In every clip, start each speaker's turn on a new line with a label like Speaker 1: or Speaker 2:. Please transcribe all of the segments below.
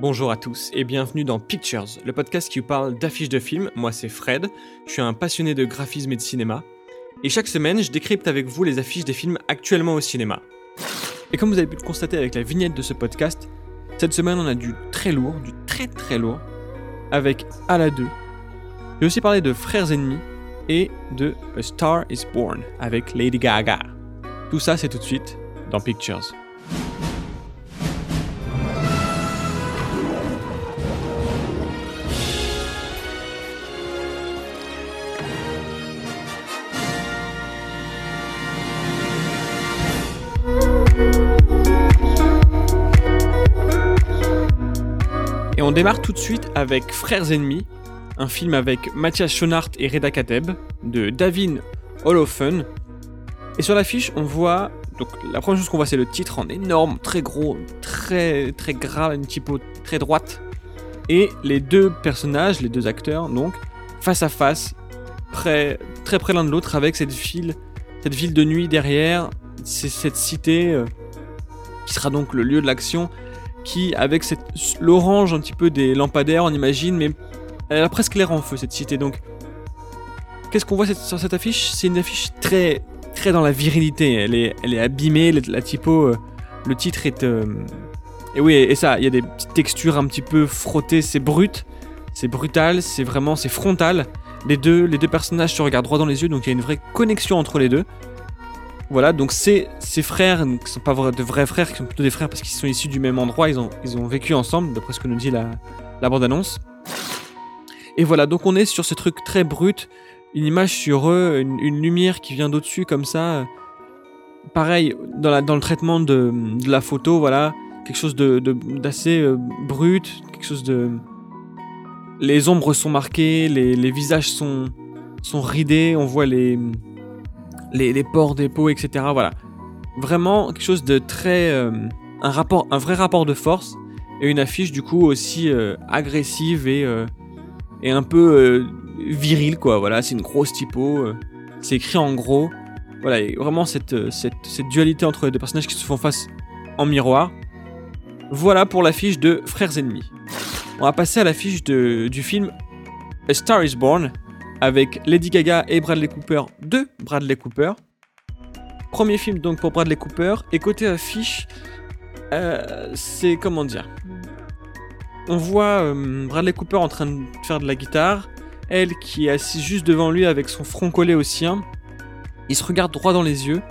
Speaker 1: Bonjour à tous et bienvenue dans Pictures, le podcast qui vous parle d'affiches de films. Moi c'est Fred, je suis un passionné de graphisme et de cinéma. Et chaque semaine, je décrypte avec vous les affiches des films actuellement au cinéma. Et comme vous avez pu le constater avec la vignette de ce podcast, cette semaine on a du très lourd, du très très lourd, avec Ala 2. J'ai aussi parlé de Frères Ennemis et de A Star is Born avec Lady Gaga. Tout ça c'est tout de suite dans Pictures. On démarre tout de suite avec Frères Ennemis, un film avec Mathias Schoenaert et Reda Kateb, de Davin Holofen. Et sur l'affiche, on voit. Donc, la première chose qu'on voit, c'est le titre en énorme, très gros, très, très gras, une typo très droite. Et les deux personnages, les deux acteurs, donc, face à face, très près l'un de l'autre, avec cette ville, cette ville de nuit derrière, cette cité euh, qui sera donc le lieu de l'action qui, avec cette, l'orange un petit peu des lampadaires, on imagine, mais elle a presque l'air en feu cette cité. Donc, qu'est-ce qu'on voit sur cette affiche? C'est une affiche très, très dans la virilité. Elle est, elle est abîmée, la, typo, euh, le titre est. Euh, et oui, et ça, il y a des petites textures un petit peu frottées, c'est brut, c'est brutal, c'est vraiment, c'est frontal. Les deux, les deux personnages se regardent droit dans les yeux, donc il y a une vraie connexion entre les deux. Voilà, donc ces, frères, qui ne sont pas de vrais frères, qui sont plutôt des frères parce qu'ils sont issus du même endroit, ils ont, ils ont vécu ensemble, d'après ce que nous dit la, la bande-annonce. Et voilà, donc on est sur ce truc très brut, une image sur eux, une, lumière qui vient d'au-dessus comme ça. Pareil, dans, la, dans le traitement de, de, la photo, voilà, quelque chose d'assez de, d'assez euh, brut, quelque chose de... Les ombres sont marquées, les, les visages sont, sont ridés, on voit les les, ports des peaux, etc. Voilà. Vraiment quelque chose de très. Euh, un, rapport, un vrai rapport de force et une affiche du coup aussi euh, agressive et, euh, et un peu virile quoi. Voilà, c'est une grosse typo. c'est écrit en gros. Voilà, et vraiment cette, cette, cette, dualité entre les deux personnages qui se font face en miroir. Voilà pour l'affiche de Frères Ennemis. On va passer à l'affiche du film A Star is Born, avec Lady Gaga et Bradley Cooper de Bradley Cooper. Premier film donc pour Bradley Cooper. Et côté affiche, euh, c'est comment dire? On voit euh, Bradley Cooper en train de faire de la guitare, elle qui est assise juste devant lui avec son front collé au sien. Il se regarde droit dans les yeux.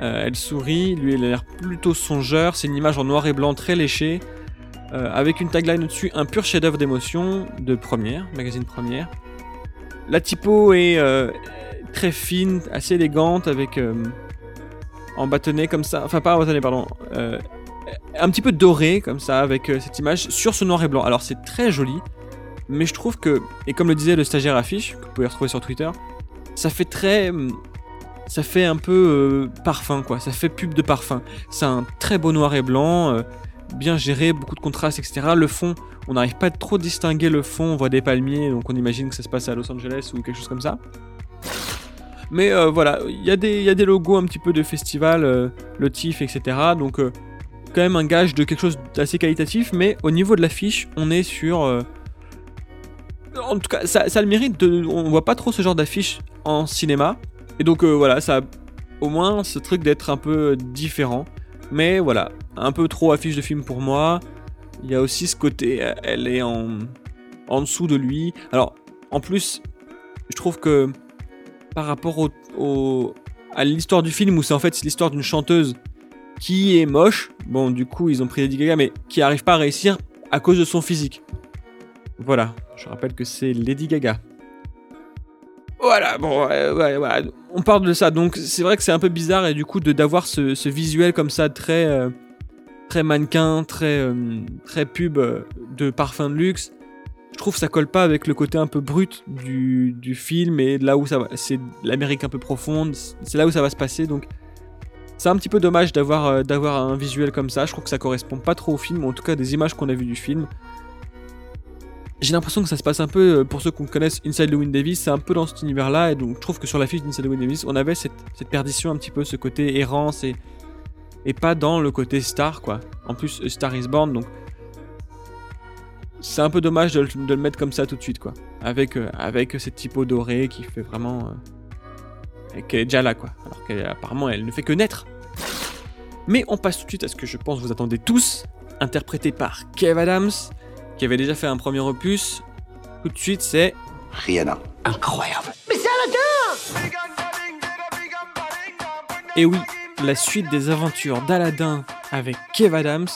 Speaker 1: Euh, elle sourit, lui il a l'air plutôt songeur. C'est une image en noir et blanc très léchée. avec une tagline au-dessus, un pur chef-d'œuvre d'émotion de première, magazine première. La typo est euh, très fine, assez élégante, avec euh, en bâtonnet comme ça, enfin pas en bâtonnet, pardon, euh, un petit peu doré comme ça, avec cette image sur ce noir et blanc. Alors c'est très joli, mais je trouve que, et comme le disait le stagiaire affiche, que vous pouvez retrouver sur Twitter, ça fait très ça fait un peu parfum quoi, ça fait pub de parfum. C'est un très beau noir et blanc, bien géré, beaucoup de contrastes, etc. Le fond, on n'arrive pas trop à distinguer le fond, on voit des palmiers, donc on imagine que ça se passe à Los Angeles ou quelque chose comme ça. Mais euh, voilà, il y, a des logos un petit peu de festival, euh, le TIFF, etc. Donc euh, quand même un gage de quelque chose d'assez qualitatif, mais au niveau de l'affiche, on est sur... en tout cas, ça, ça, a le mérite de... On voit pas trop ce genre d'affiche en cinéma. Et donc voilà, ça a au moins ce truc d'être un peu différent. Mais voilà, un peu trop affiche de film pour moi. Il y a aussi ce côté, elle est en, dessous de lui. Alors, en plus, je trouve que par rapport au, à l'histoire du film, où c'est en fait l'histoire d'une chanteuse qui est moche, bon, du coup, ils ont pris Lady Gaga, mais qui arrive pas à réussir à cause de son physique. Voilà, je rappelle que c'est Lady Gaga. Voilà, bon, voilà. On parle de ça, donc c'est vrai que c'est un peu bizarre et du coup d'avoir ce, visuel comme ça très euh, très mannequin, très, euh, très pub euh, de parfum de luxe. Je trouve que ça colle pas avec le côté un peu brut du, film et là où ça va, c'est l'Amérique un peu profonde, c'est là où ça va se passer. Donc c'est un petit peu dommage d'avoir euh, d'avoir un visuel comme ça. Je trouve que ça correspond pas trop au film, en tout cas des images qu'on a vues du film. J'ai l'impression que ça se passe un peu, pour ceux qui connaissent Inside Llewyn Davis, c'est un peu dans cet univers-là, et donc je trouve que sur la fiche d'Inside Llewyn Davis, on avait cette, cette, perdition un petit peu, ce côté errance et et pas dans le côté star quoi. En plus Star is Born donc c'est un peu dommage de, le mettre comme ça tout de suite, quoi. Avec, euh, avec cette typo dorée qui fait vraiment. Euh, qui est déjà là, quoi. Alors qu'apparemment, elle ne fait que naître. Mais on passe tout de suite à ce que je pense vous attendez tous, interprété par Kev Adams, qui avait déjà fait un premier opus. Tout de suite, c'est.
Speaker 2: Rihanna. Incroyable. Mais c'est Aladdin
Speaker 1: Et oui, la suite des aventures d'Aladin avec Kev Adams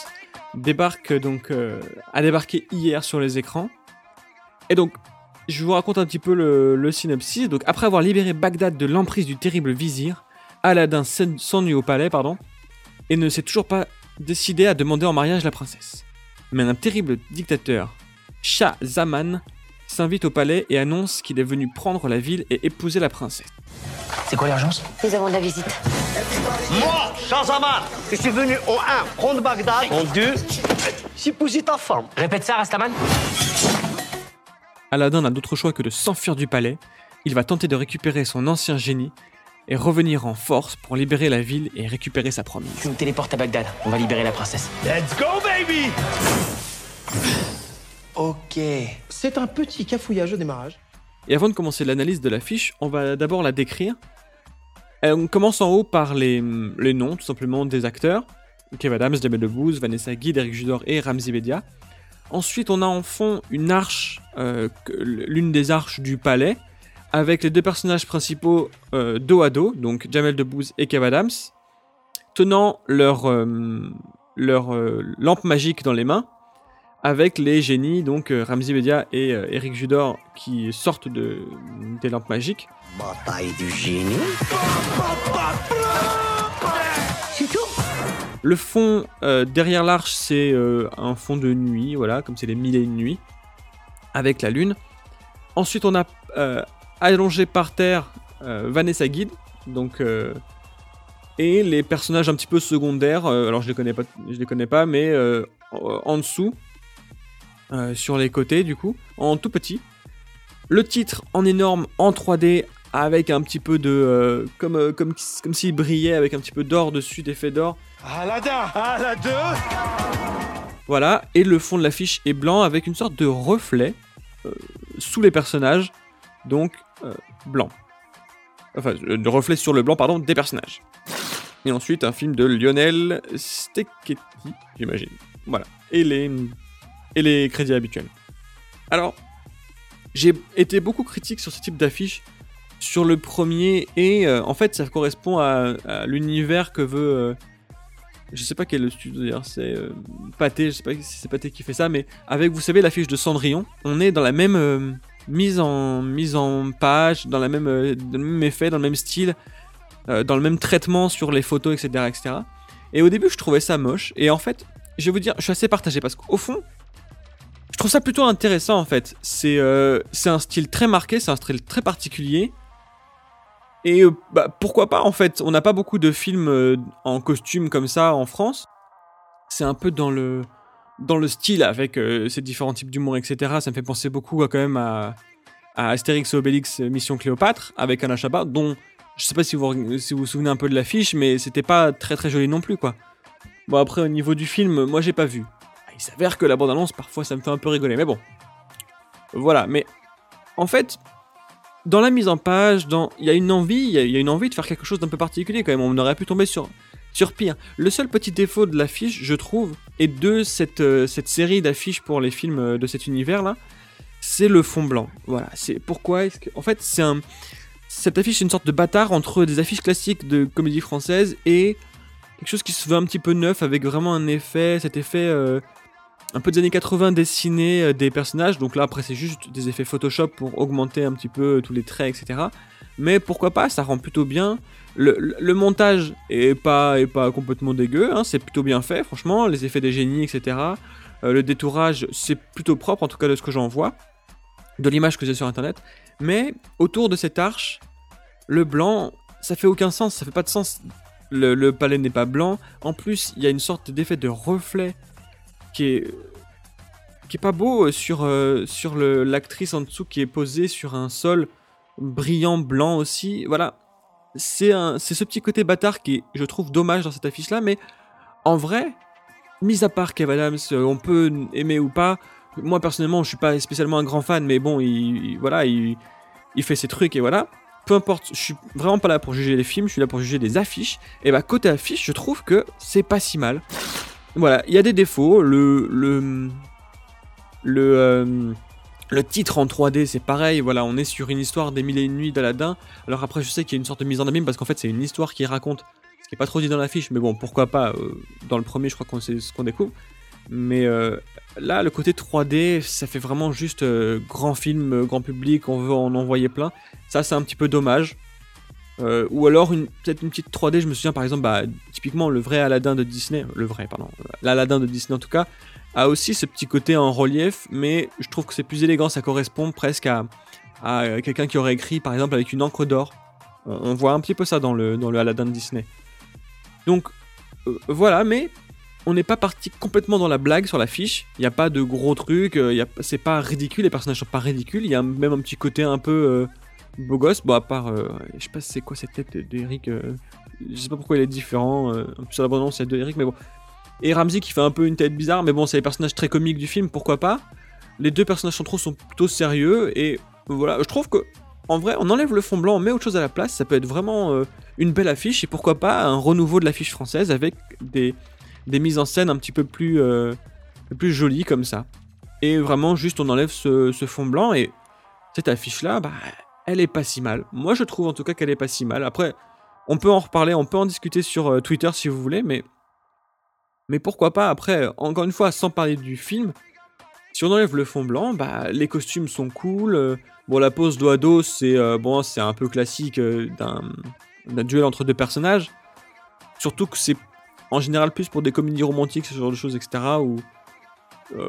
Speaker 1: débarque donc euh, a débarqué hier sur les écrans. Et donc, je vous raconte un petit peu le, synopsis. Donc, après avoir libéré Bagdad de l'emprise du terrible vizir, Aladdin s'ennuie au palais, pardon, et ne s'est toujours pas décidé à demander en mariage la princesse. Mais un terrible dictateur, Shah Zaman, s'invite au palais et annonce qu'il est venu prendre la ville et épouser la princesse.
Speaker 3: C'est quoi l'urgence?
Speaker 4: Nous avons de la visite.
Speaker 5: Moi, Shahzaman, je suis venu au 1 prendre Bagdad, en 2 épouser ta femme.
Speaker 3: Répète ça, Rastaman.
Speaker 1: Aladdin n'a d'autre choix que de s'enfuir du palais. Il va tenter de récupérer son ancien génie et revenir en force pour libérer la ville et récupérer sa promise.
Speaker 3: Tu nous téléportes à Bagdad, on va libérer la princesse.
Speaker 5: Let's go, baby
Speaker 2: Ok.
Speaker 6: C'est un petit cafouillage au démarrage.
Speaker 1: Et avant de commencer l'analyse de l'affiche, on va d'abord la décrire. On commence en haut par les, les noms, tout simplement, des acteurs. Kev Adams, Jamel Debbouze, Vanessa Guy, Eric Judor et Ramzi Bedia. Ensuite, on a en fond une arche, euh, l'une des arches du palais, avec les deux personnages principaux euh, dos à dos, donc Jamel Debbouze et Kev Adams, tenant leur, leur lampe magique dans les mains, avec les génies, donc Ramzi Bedia et Eric Judor, qui sortent de, des lampes magiques.
Speaker 2: Bataille du génie.
Speaker 5: C'est tout?
Speaker 1: Le fond euh, derrière l'arche, c'est euh, un fond de nuit, voilà, comme c'est les mille et une nuits, avec la lune. Ensuite, on a euh, allongé par terre Vanessa Guide, donc et les personnages un petit peu secondaires. alors je les connais pas, je les connais pas, mais en dessous, sur les côtés, du coup, en tout petit. Le titre en énorme, en 3D, avec un petit peu de. Euh, comme, euh, comme, comme s'il brillait avec un petit peu d'or dessus, d'effet d'or.
Speaker 5: Aladdin Aladdin
Speaker 1: Voilà, et le fond de l'affiche est blanc avec une sorte de reflet euh, sous les personnages, donc blanc. Enfin, de reflet sur le blanc, pardon, des personnages. Et ensuite, un film de Lionel Steketty, j'imagine. Voilà. Et les, crédits habituels. Alors, j'ai été beaucoup critique sur ce type d'affiche sur le premier et euh, en fait ça correspond à, l'univers que veut euh, je sais pas quel est le studio d'ailleurs c'est euh, Pathé je sais pas si c'est Pathé qui fait ça mais avec vous savez l'affiche de Cendrillon on est dans la même mise en mise en page dans la même dans le même effet dans le même style dans le même traitement sur les photos etc etc et au début je trouvais ça moche et en fait je vais vous dire je suis assez partagé parce qu'au fond je trouve ça plutôt intéressant en fait. C'est c'est un style très marqué, c'est un style très particulier. Et euh, bah, pourquoi pas en fait On n'a pas beaucoup de films euh, en costume comme ça en France. C'est un peu dans le dans le style avec euh, ces différents types d'humour, etc. Ça me fait penser beaucoup quand même à, à Astérix et Obélix Mission Cléopâtre avec Anna Chabat, dont je sais pas si vous vous, souvenez un peu de l'affiche, mais c'était pas très très joli non plus quoi. Bon après au niveau du film, moi j'ai pas vu. Il s'avère que la bande annonce parfois ça me fait un peu rigoler, mais bon. Voilà, mais en fait, dans la mise en page, il y a une envie, il y, a une envie de faire quelque chose d'un peu particulier quand même. On aurait pu tomber sur sur pire. Le seul petit défaut de l'affiche, je trouve, et de cette euh, série d'affiches pour les films euh, de cet univers là, c'est le fond blanc. Voilà, c'est pourquoi est-ce que en fait, c'est cette affiche est une sorte de bâtard entre des affiches classiques de comédie française et quelque chose qui se veut un petit peu neuf avec vraiment un effet, cet effet euh, un peu des années 80 dessiner euh, des personnages. Donc là, après, c'est juste des effets Photoshop pour augmenter un petit peu tous les traits, etc. Mais pourquoi pas, ça rend plutôt bien. Le, montage est pas, complètement dégueu, hein, c'est plutôt bien fait, franchement. Les effets des génies, etc. Euh, le détourage, c'est plutôt propre, en tout cas de ce que j'en vois, de l'image que j'ai sur internet. Mais autour de cette arche, le blanc, ça fait aucun sens, ça fait pas de sens. Le, palais n'est pas blanc. En plus, il y a une sorte d'effet de reflet qui est qui est pas beau euh, sur euh, sur l'actrice en dessous qui est posée sur un sol brillant blanc aussi. Voilà, c'est ce petit côté bâtard qui est, je trouve dommage dans cette affiche là, mais en vrai, mis à part Kev Adams, euh, on peut aimer ou pas. moi personnellement, je suis pas spécialement un grand fan, mais bon, il, il- voilà, il, il fait ses trucs et voilà. Peu importe, je suis vraiment pas là pour juger les films, je suis là pour juger des affiches. Et bah côté affiche, je trouve que c'est pas si mal. Voilà, il y a des défauts. Le le le euh, le titre en 3D, c'est pareil. Voilà, on est sur une histoire des mille et une nuits d'Aladin. Alors après, je sais qu'il y a une sorte de mise en abîme parce qu'en fait, c'est une histoire qui raconte ce qui est pas trop dit dans l'affiche, mais bon, pourquoi pas. euh, dans le premier, je crois qu'on sait ce qu'on découvre. Mais euh, là, le côté 3D, ça fait vraiment juste euh, grand film, grand public, on veut en envoyer plein. Ça, c'est un petit peu dommage. Euh, ou alors, une- peut-être une petite 3D, je me souviens par exemple, bah, typiquement le vrai Aladdin de Disney, le vrai, pardon, l'Aladdin de Disney en tout cas, a aussi ce petit côté en relief, mais je trouve que c'est plus élégant, ça correspond presque à, à quelqu'un qui aurait écrit par exemple avec une encre d'or. On voit un petit peu ça dans le, dans le Aladdin de Disney. Donc, euh, voilà, mais on n'est pas parti complètement dans la blague sur l'affiche. Il n'y a pas de gros trucs, euh, y a- c'est pas ridicule, les personnages sont pas ridicules. Il y a même un petit côté un peu euh, beau gosse. Bon, à part, euh, je sais pas c'est quoi cette tête d'Eric. euh, je sais pas pourquoi il est différent. euh, sur la bande c'est de Eric, mais bon. Et Ramsey qui fait un peu une tête bizarre, mais bon, c'est les personnages très comiques du film, pourquoi pas. Les deux personnages centraux sont plutôt sérieux et voilà, je trouve que en vrai, on enlève le fond blanc, on met autre chose à la place, ça peut être vraiment une belle affiche et pourquoi pas un renouveau de l'affiche française avec des, des mises en scène un petit peu plus, plus jolies comme ça. Et vraiment, juste on enlève ce, ce fond blanc et cette affiche-là, bah, elle est pas si mal. Moi, je trouve en tout cas qu'elle est pas si mal. Après, on peut en reparler, on peut en discuter sur euh, Twitter si vous voulez, mais mais pourquoi pas? Après, encore une fois, sans parler du film, si on enlève le fond blanc, bah les costumes sont cool. euh, bon, la pose à dos, c'est euh, bon, c'est un peu classique euh, d'un duel entre deux personnages. Surtout que c'est en général plus pour des comédies romantiques, ce genre de choses, etc. Ou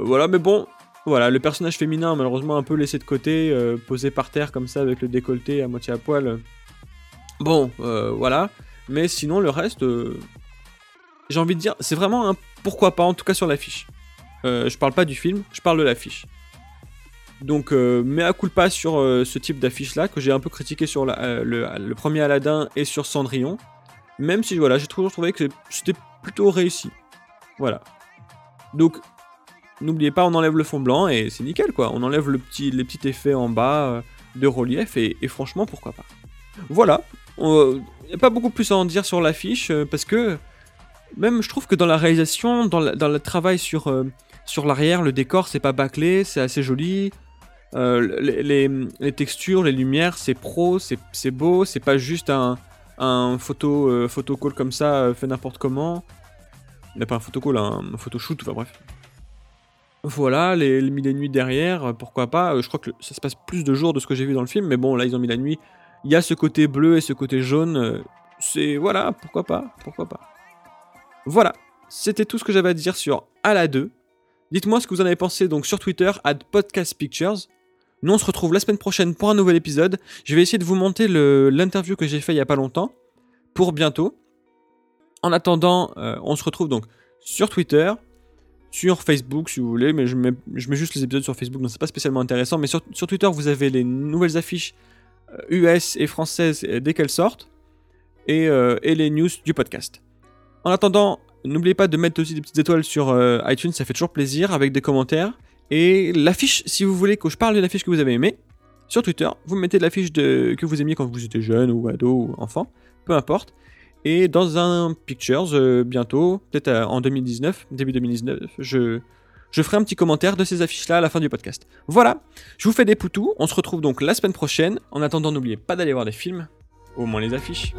Speaker 1: voilà, mais bon, voilà, le personnage féminin malheureusement un peu laissé de côté, euh, posé par terre comme ça avec le décolleté à moitié à poil. Bon, euh, voilà. Mais sinon le reste, euh, j'ai envie de dire, c'est vraiment un pourquoi pas, en tout cas sur l'affiche. Je parle pas du film, je parle de l'affiche. Donc, euh, mea culpa sur euh, ce type d'affiche là que j'ai un peu critiqué sur le premier Aladdin et sur Cendrillon. Même si voilà, j'ai toujours trouvé que c'était plutôt réussi. Voilà. Donc, n'oubliez pas, on enlève le fond blanc et c'est nickel quoi. On enlève le petit, les petits effets en bas euh, de relief et, franchement, pourquoi pas. Voilà. Il n'y a pas beaucoup plus à en dire sur l'affiche euh, parce que même je trouve que dans la réalisation, dans, dans le travail sur, euh, sur l'arrière, le décor c'est pas bâclé, c'est assez joli. Euh, les, textures, les lumières, c'est pro, c'est beau, c'est pas juste un, un photo, euh, photocall comme ça euh, fait n'importe comment. Il n'a pas un photocall, un, un photoshoot, enfin bref. Voilà, les, les mille et nuits derrière, euh, pourquoi pas. euh, je crois que ça se passe plus de jours de ce que j'ai vu dans le film, mais bon, là ils ont mis la nuit. Il y a ce côté bleu et ce côté jaune. euh, c'est voilà, pourquoi pas, pourquoi pas. Voilà, c'était tout ce que j'avais à dire sur Ala 2. Dites-moi ce que vous en avez pensé donc sur Twitter, at Podcast Pictures. Nous on se retrouve la semaine prochaine pour un nouvel épisode. Je vais essayer de vous monter l'interview que j'ai fait il y a pas longtemps pour bientôt. En attendant, on se retrouve donc sur Twitter, sur Facebook si vous voulez, mais je mets, juste les épisodes sur Facebook donc c'est pas spécialement intéressant. Mais sur, Twitter vous avez les nouvelles affiches euh, US et françaises euh, dès qu'elles sortent et, euh, et les news du podcast. En attendant, n'oubliez pas de mettre aussi des petites étoiles sur euh, iTunes, ça fait toujours plaisir, avec des commentaires. Et l'affiche, si vous voulez que je parle d'une affiche que vous avez aimée, sur Twitter, vous mettez de l'affiche de... que vous aimiez quand vous étiez jeune ou ado ou enfant, peu importe. Et dans un Pictures, euh, bientôt, peut-être euh, en 2019, début 2019, je, je ferai un petit commentaire de ces affiches-là à la fin du podcast. Voilà, je vous fais des poutous, on se retrouve donc la semaine prochaine. En attendant, n'oubliez pas d'aller voir des films, au moins les affiches.